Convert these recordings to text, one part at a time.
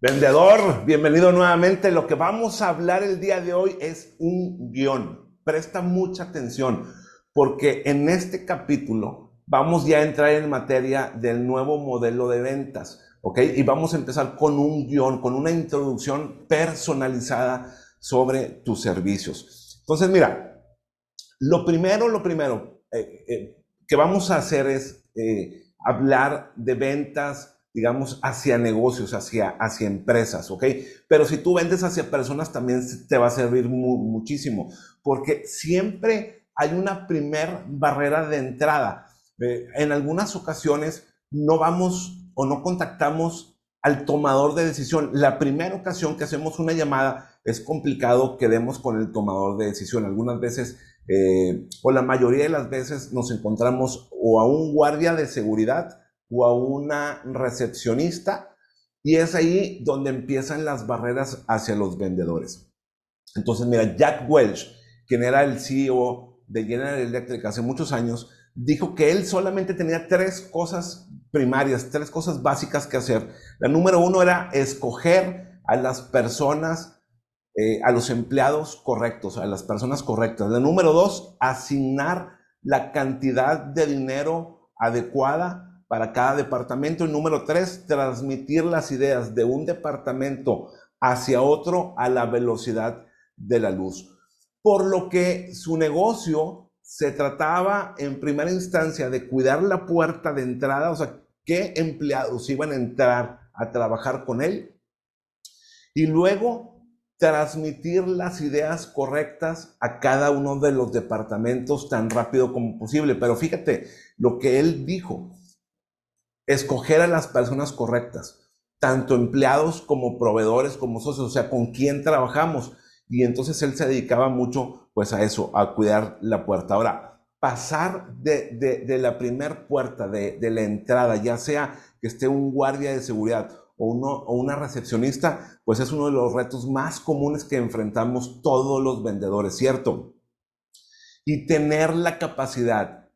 Vendedor, bienvenido nuevamente. Lo que vamos a hablar el día de hoy es un guion. Presta mucha atención porque en este capítulo vamos ya a entrar en materia del nuevo modelo de ventas, ¿ok? Y vamos a empezar con un guion, con una introducción personalizada sobre tus servicios. Entonces, mira, lo primero, lo primero eh, eh, que vamos a hacer es eh, hablar de ventas digamos, hacia negocios, hacia, hacia empresas, ¿ok? Pero si tú vendes hacia personas también te va a servir muchísimo, porque siempre hay una primer barrera de entrada. Eh, en algunas ocasiones no vamos o no contactamos al tomador de decisión. La primera ocasión que hacemos una llamada es complicado que demos con el tomador de decisión. Algunas veces, eh, o la mayoría de las veces, nos encontramos o a un guardia de seguridad, o a una recepcionista y es ahí donde empiezan las barreras hacia los vendedores. Entonces, mira, Jack Welch, quien era el CEO de General Electric hace muchos años, dijo que él solamente tenía tres cosas primarias, tres cosas básicas que hacer. La número uno era escoger a las personas, eh, a los empleados correctos, a las personas correctas. La número dos, asignar la cantidad de dinero adecuada para cada departamento. Y número tres, transmitir las ideas de un departamento hacia otro a la velocidad de la luz. Por lo que su negocio se trataba en primera instancia de cuidar la puerta de entrada, o sea, qué empleados iban a entrar a trabajar con él. Y luego transmitir las ideas correctas a cada uno de los departamentos tan rápido como posible. Pero fíjate lo que él dijo escoger a las personas correctas, tanto empleados como proveedores, como socios, o sea, con quién trabajamos. Y entonces él se dedicaba mucho pues a eso, a cuidar la puerta. Ahora, pasar de, la primer puerta, de, la entrada, ya sea que esté un guardia de seguridad o, uno, o una recepcionista, pues es uno de los retos más comunes que enfrentamos todos los vendedores, ¿cierto? Y tener la capacidad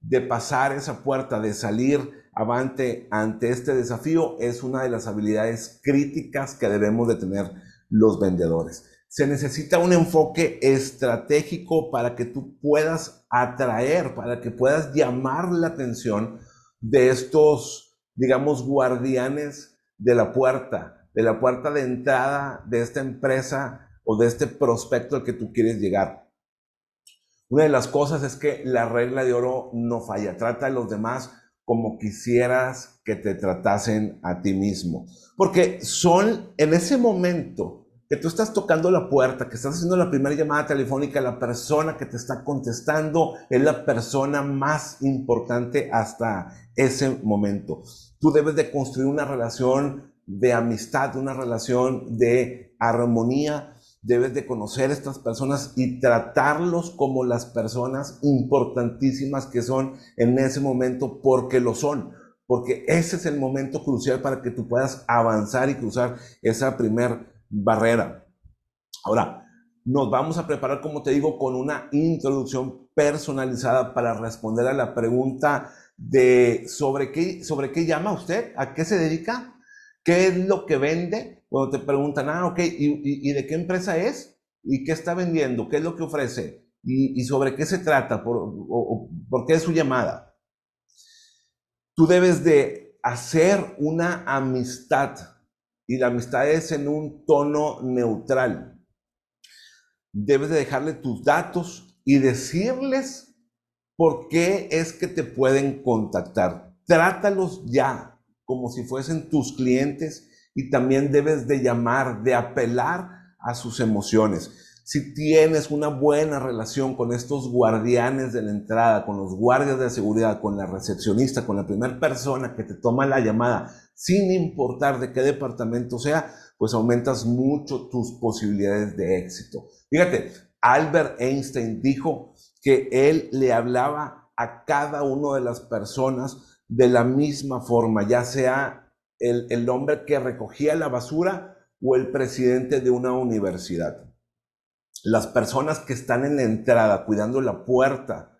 de pasar esa puerta, de salir avante ante este desafío es una de las habilidades críticas que debemos de tener los vendedores. Se necesita un enfoque estratégico para que tú puedas atraer, para que puedas llamar la atención de estos, digamos, guardianes de la puerta, de la puerta de entrada de esta empresa o de este prospecto al que tú quieres llegar. Una de las cosas es que la regla de oro no falla. Trata a los demás como quisieras que te tratasen a ti mismo. Porque son en ese momento que tú estás tocando la puerta, que estás haciendo la primera llamada telefónica, la persona que te está contestando es la persona más importante hasta ese momento. Tú debes de construir una relación de amistad, una relación de armonía debes de conocer a estas personas y tratarlos como las personas importantísimas que son en ese momento porque lo son. Porque ese es el momento crucial para que tú puedas avanzar y cruzar esa primer barrera. Ahora, nos vamos a preparar, como te digo, con una introducción personalizada para responder a la pregunta de sobre qué, sobre qué llama usted, a qué se dedica, qué es lo que vende, cuando te preguntan, ah, ok, ¿y, de qué empresa es? ¿Y qué está vendiendo? ¿Qué es lo que ofrece? ¿Y, sobre qué se trata? ¿Por, ¿Por qué es su llamada? Tú debes de hacer una amistad y la amistad es en un tono neutral. Debes de dejarle tus datos y decirles por qué es que te pueden contactar. Trátalos ya como si fuesen tus clientes y también debes de llamar, de apelar a sus emociones. Si tienes una buena relación con estos guardianes de la entrada, con los guardias de seguridad, con la recepcionista, con la primera persona que te toma la llamada, sin importar de qué departamento sea, pues aumentas mucho tus posibilidades de éxito. Fíjate, Albert Einstein dijo que él le hablaba a cada una de las personas de la misma forma, ya sea el, hombre que recogía la basura o el presidente de una universidad. Las personas que están en la entrada, cuidando la puerta,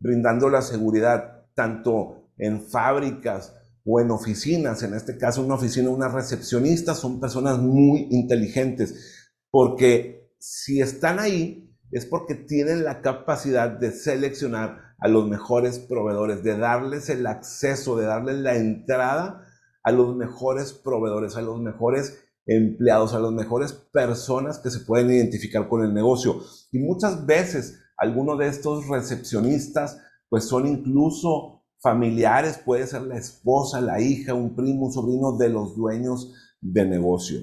brindando la seguridad, tanto en fábricas o en oficinas, en este caso una oficina, una recepcionista, son personas muy inteligentes, porque si están ahí es porque tienen la capacidad de seleccionar a los mejores proveedores, de darles el acceso, de darles la entrada a los mejores proveedores, a los mejores empleados, a las mejores personas que se pueden identificar con el negocio. Y muchas veces algunos de estos recepcionistas pues son incluso familiares, puede ser la esposa, la hija, un primo, un sobrino de los dueños de negocio.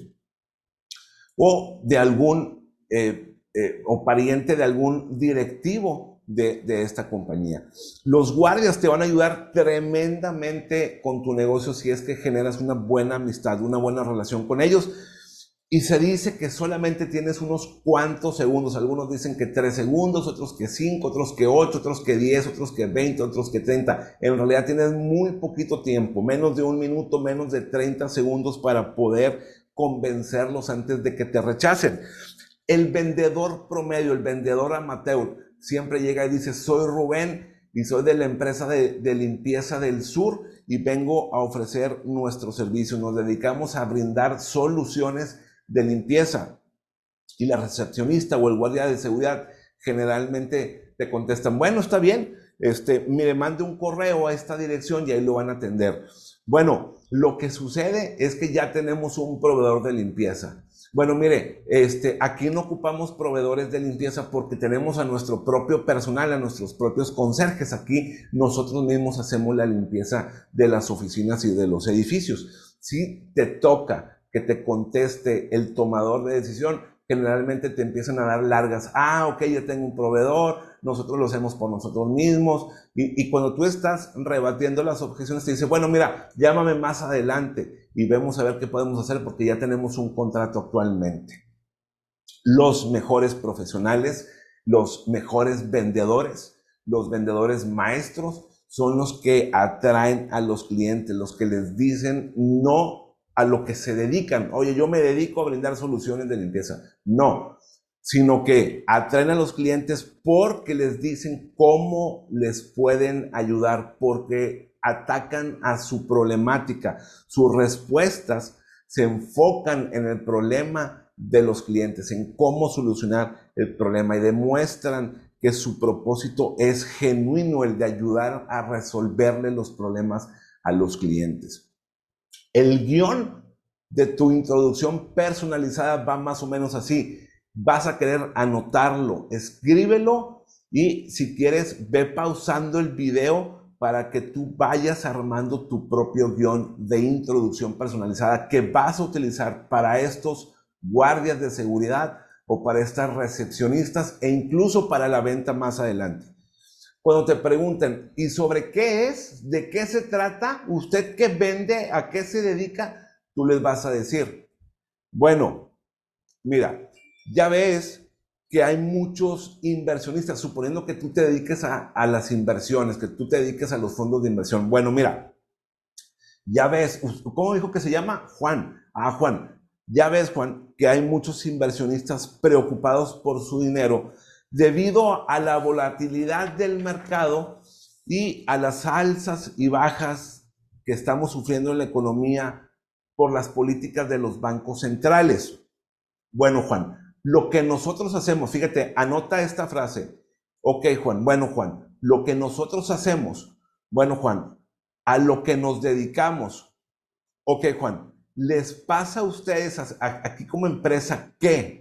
O de algún, eh, eh, o pariente de algún directivo de, esta compañía. Los guardias te van a ayudar tremendamente con tu negocio si es que generas una buena amistad, una buena relación con ellos y se dice que solamente tienes unos cuantos segundos. Algunos dicen que tres segundos, otros que cinco, otros que ocho, otros que diez, otros que veinte, otros que treinta. En realidad tienes muy poquito tiempo, menos de un minuto, menos de 30 segundos para poder convencerlos antes de que te rechacen. El vendedor promedio, el vendedor amateur, siempre llega y dice, soy Rubén y soy de la empresa de, limpieza del sur y vengo a ofrecer nuestro servicio. Nos dedicamos a brindar soluciones de limpieza. Y la recepcionista o el guardia de seguridad generalmente te contestan, bueno, está bien, este, mire, mande un correo a esta dirección y ahí lo van a atender. Bueno, lo que sucede es que ya tenemos un proveedor de limpieza. Bueno, mire, este, aquí no ocupamos proveedores de limpieza porque tenemos a nuestro propio personal, a nuestros propios conserjes. Aquí nosotros mismos hacemos la limpieza de las oficinas y de los edificios. Si te toca que te conteste el tomador de decisión, generalmente te empiezan a dar largas. Ah, ok, yo tengo un proveedor, nosotros lo hacemos por nosotros mismos. Y, cuando tú estás rebatiendo las objeciones, te dice, bueno, mira, llámame más adelante y vemos a ver qué podemos hacer porque ya tenemos un contrato actualmente. Los mejores profesionales, los mejores vendedores, los vendedores maestros son los que atraen a los clientes, los que les dicen no a lo que se dedican. Oye, yo me dedico a brindar soluciones de limpieza. No, sino que atraen a los clientes porque les dicen cómo les pueden ayudar, porque atacan a su problemática. Sus respuestas se enfocan en el problema de los clientes, en cómo solucionar el problema y demuestran que su propósito es genuino, el de ayudar a resolverle los problemas a los clientes. El guion de tu introducción personalizada va más o menos así. Vas a querer anotarlo, escríbelo y si quieres ve pausando el video para que tú vayas armando tu propio guion de introducción personalizada que vas a utilizar para estos guardias de seguridad o para estas recepcionistas e incluso para la venta más adelante. Cuando te pregunten, ¿y sobre qué es? ¿De qué se trata? ¿Usted qué vende? ¿A qué se dedica? Tú les vas a decir, bueno, mira, ya ves que hay muchos inversionistas, suponiendo que tú te dediques a, a las inversiones, que tú te dediques a los fondos de inversión. Bueno, mira, ya ves, ¿cómo dijo que se llama? Juan. Ah, Juan, ya ves, Juan, que hay muchos inversionistas preocupados por su dinero debido a la volatilidad del mercado y a las alzas y bajas que estamos sufriendo en la economía por las políticas de los bancos centrales. Bueno, Juan, lo que nosotros hacemos, fíjate, anota esta frase. Ok, Juan, bueno, Juan, lo que nosotros hacemos, bueno, Juan, a lo que nos dedicamos. Ok, Juan, ¿les pasa a ustedes aquí como empresa que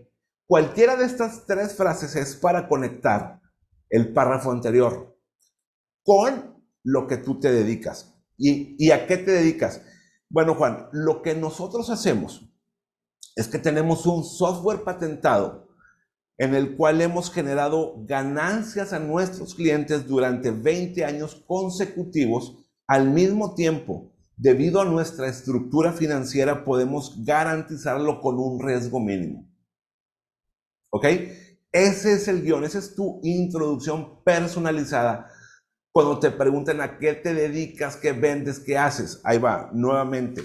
Cualquiera de estas tres frases es para conectar el párrafo anterior con lo que tú te dedicas. ¿Y, a qué te dedicas? Bueno, Juan, lo que nosotros hacemos es que tenemos un software patentado en el cual hemos generado ganancias a nuestros clientes durante 20 años consecutivos. Al mismo tiempo, debido a nuestra estructura financiera, podemos garantizarlo con un riesgo mínimo. ¿Ok? Ese es el guion, esa es tu introducción personalizada. Cuando te pregunten a qué te dedicas, qué vendes, qué haces, ahí va, nuevamente.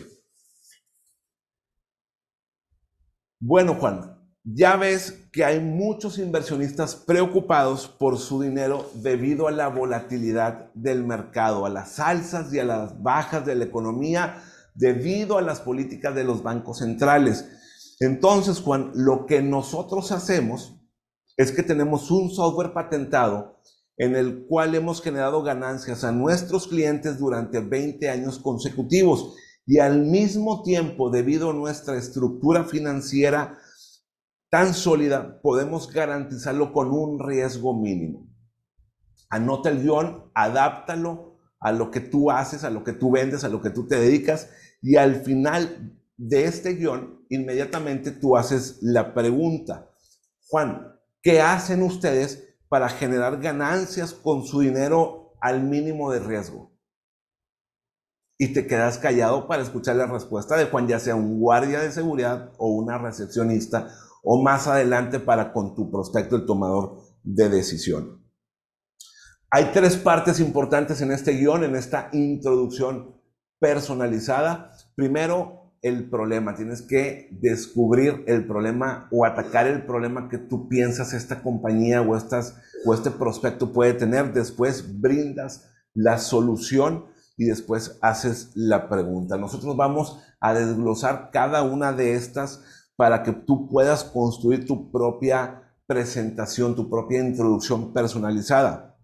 Bueno, Juan, ya ves que hay muchos inversionistas preocupados por su dinero debido a la volatilidad del mercado, a las alzas y a las bajas de la economía debido a las políticas de los bancos centrales. Entonces, Juan, lo que nosotros hacemos es que tenemos un software patentado en el cual hemos generado ganancias a nuestros clientes durante 20 años consecutivos y al mismo tiempo, debido a nuestra estructura financiera tan sólida, podemos garantizarlo con un riesgo mínimo. Anota el guion, adáptalo a lo que tú haces, a lo que tú vendes, a lo que tú te dedicas y al final de este guion, inmediatamente tú haces la pregunta, Juan, ¿qué hacen ustedes para generar ganancias con su dinero al mínimo de riesgo? Y te quedas callado para escuchar la respuesta de Juan, ya sea un guardia de seguridad o una recepcionista, o más adelante para con tu prospecto, el tomador de decisión. Hay tres partes importantes en este guion, en esta introducción personalizada. Primero, el problema. Tienes que descubrir el problema o atacar el problema que tú piensas esta compañía o, estas, o este prospecto puede tener. Después brindas la solución y después haces la pregunta. Nosotros vamos a desglosar cada una de estas para que tú puedas construir tu propia presentación, tu propia introducción personalizada.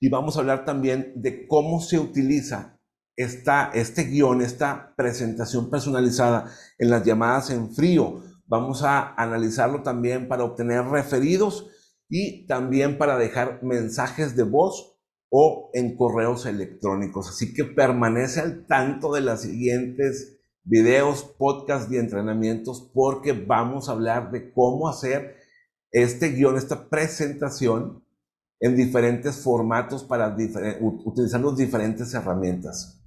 Y vamos a hablar también de cómo se utiliza esta, este guion, esta presentación personalizada en las llamadas en frío. Vamos a analizarlo también para obtener referidos y también para dejar mensajes de voz o en correos electrónicos. Así que permanece al tanto de los siguientes videos, podcasts y entrenamientos porque vamos a hablar de cómo hacer este guion, esta presentación en diferentes formatos para utilizar las diferentes herramientas.